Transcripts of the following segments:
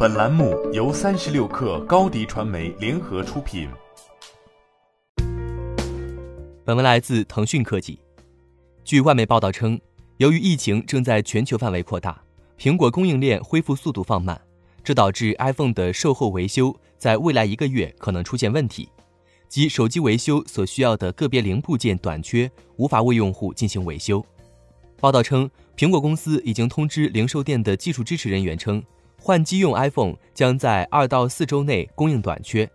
本栏目由三十六氪高低传媒联合出品。本文来自腾讯科技。据外媒报道称，由于疫情正在全球范围扩大，苹果供应链恢复速度放慢，这导致 iPhone 的售后维修在未来一个月可能出现问题，即手机维修所需要的个别零部件短缺，无法为用户进行维修。报道称，苹果公司已经通知零售店的技术支持人员称。换机用 iPhone 将在二到四周内供应短缺。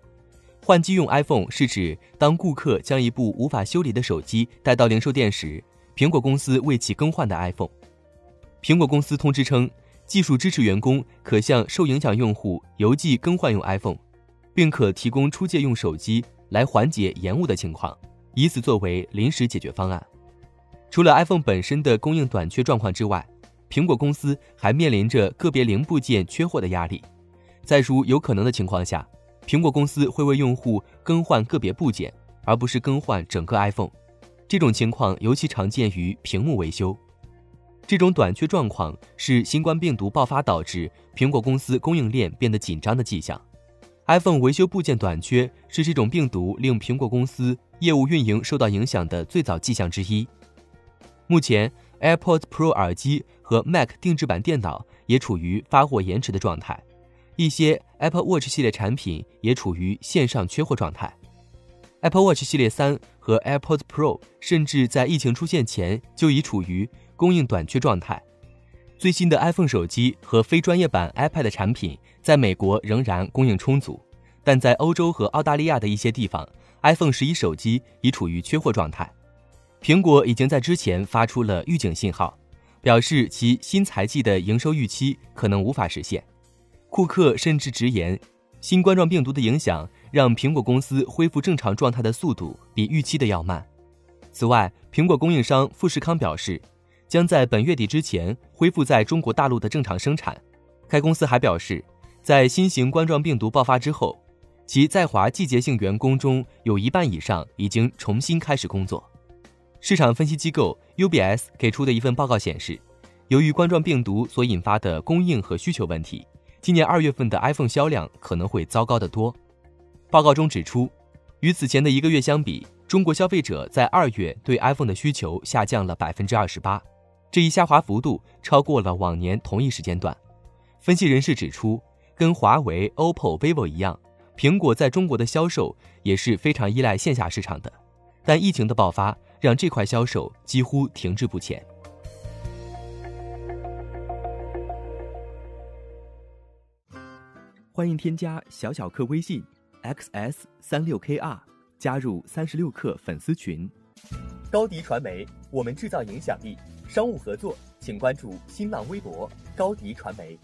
换机用 iPhone 是指当顾客将一部无法修理的手机带到零售店时，苹果公司为其更换的 iPhone。苹果公司通知称，技术支持员工可向受影响用户邮寄更换用 iPhone，并可提供出借用手机来缓解延误的情况，以此作为临时解决方案。除了 iPhone 本身的供应短缺状况之外，苹果公司还面临着个别零部件缺货的压力，在如有可能的情况下，苹果公司会为用户更换个别部件，而不是更换整个 iPhone。这种情况尤其常见于屏幕维修。这种短缺状况是新冠病毒爆发导致苹果公司供应链变得紧张的迹象。iPhone 维修部件短缺是这种病毒令苹果公司业务运营受到影响的最早迹象之一。目前。AirPods Pro 耳机和 Mac 定制版电脑也处于发货延迟的状态，一些 Apple Watch 系列产品也处于线上缺货状态。Apple Watch 系列三和 AirPods Pro 甚至在疫情出现前就已处于供应短缺状态。最新的 iPhone 手机和非专业版 iPad 产品在美国仍然供应充足，但在欧洲和澳大利亚的一些地方，iPhone 十一手机已处于缺货状态。苹果已经在之前发出了预警信号，表示其新财季的营收预期可能无法实现。库克甚至直言，新冠状病毒的影响让苹果公司恢复正常状态的速度比预期的要慢。此外，苹果供应商富士康表示，将在本月底之前恢复在中国大陆的正常生产。该公司还表示，在新型冠状病毒爆发之后，其在华季节性员工中有一半以上已经重新开始工作。市场分析机构 UBS 给出的一份报告显示，由于冠状病毒所引发的供应和需求问题，今年二月份的 iPhone 销量可能会糟糕得多。报告中指出，与此前的一个月相比，中国消费者在二月对 iPhone 的需求下降了百分之二十八，这一下滑幅度超过了往年同一时间段。分析人士指出，跟华为、OPPO、vivo 一样，苹果在中国的销售也是非常依赖线下市场的，但疫情的爆发。让这块销售几乎停滞不前。欢迎添加小小客微信 xs 三六 kr 加入三十六氪粉丝群。高迪传媒，我们制造影响力。商务合作，请关注新浪微博高迪传媒。